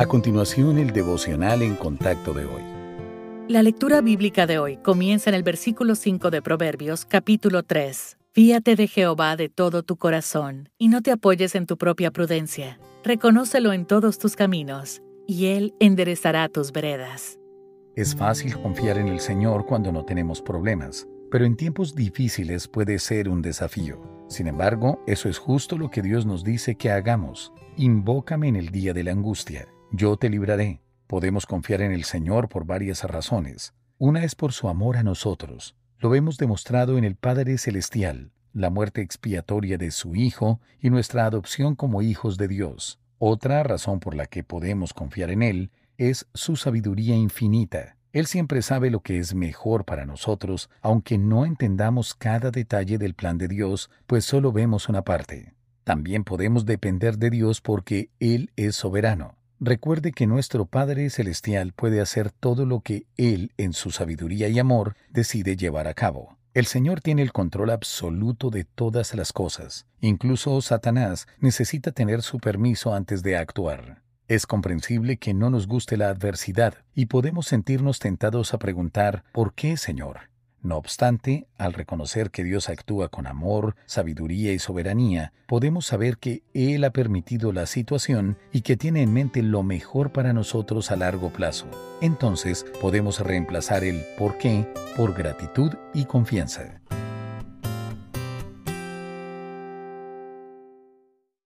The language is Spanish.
A continuación, el devocional en contacto de hoy. La lectura bíblica de hoy comienza en el versículo 5 de Proverbios, capítulo 3. Fíate de Jehová de todo tu corazón, y no te apoyes en tu propia prudencia. Reconócelo en todos tus caminos, y Él enderezará tus veredas. Es fácil confiar en el Señor cuando no tenemos problemas, pero en tiempos difíciles puede ser un desafío. Sin embargo, eso es justo lo que Dios nos dice que hagamos. Invócame en el día de la angustia yo te libraré. Podemos confiar en el Señor por varias razones. Una es por su amor a nosotros. Lo vemos demostrado en el Padre Celestial, la muerte expiatoria de su Hijo y nuestra adopción como hijos de Dios. Otra razón por la que podemos confiar en Él es su sabiduría infinita. Él siempre sabe lo que es mejor para nosotros, aunque no entendamos cada detalle del plan de Dios, pues solo vemos una parte. También podemos depender de Dios porque Él es soberano. Recuerde que nuestro Padre Celestial puede hacer todo lo que Él, en su sabiduría y amor, decide llevar a cabo. El Señor tiene el control absoluto de todas las cosas. Incluso Satanás necesita tener su permiso antes de actuar. Es comprensible que no nos guste la adversidad y podemos sentirnos tentados a preguntar ¿por qué, Señor? No obstante, al reconocer que Dios actúa con amor, sabiduría y soberanía, podemos saber que Él ha permitido la situación y que tiene en mente lo mejor para nosotros a largo plazo. Entonces podemos reemplazar el por qué por gratitud y confianza.